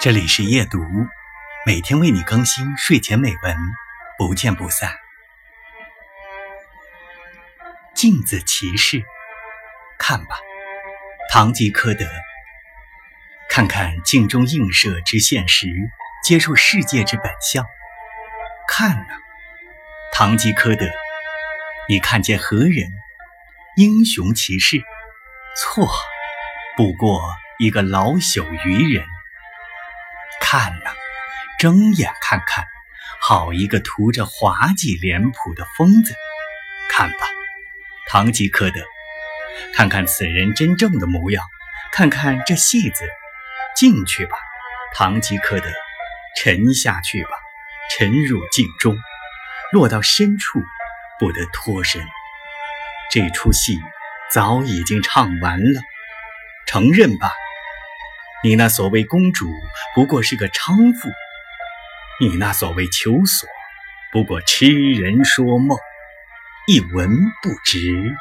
这里是夜读，每天为你更新睡前美文，不见不散。镜子骑士，看吧，唐吉诃德，看看镜中映射之现实，接受世界之本相。看呐，唐吉诃德，你看见何人？英雄骑士？错，不过一个老朽愚人。看呐，睁眼看看，好一个涂着滑稽脸谱的疯子！看吧，堂吉诃德，看看此人真正的模样，看看这戏子，进去吧，堂吉诃德，沉下去吧，沉入镜中，落到深处，不得脱身。这出戏早已经唱完了，承认吧。你那所谓公主不过是个娼妇，你那所谓求索不过痴人说梦，一文不值。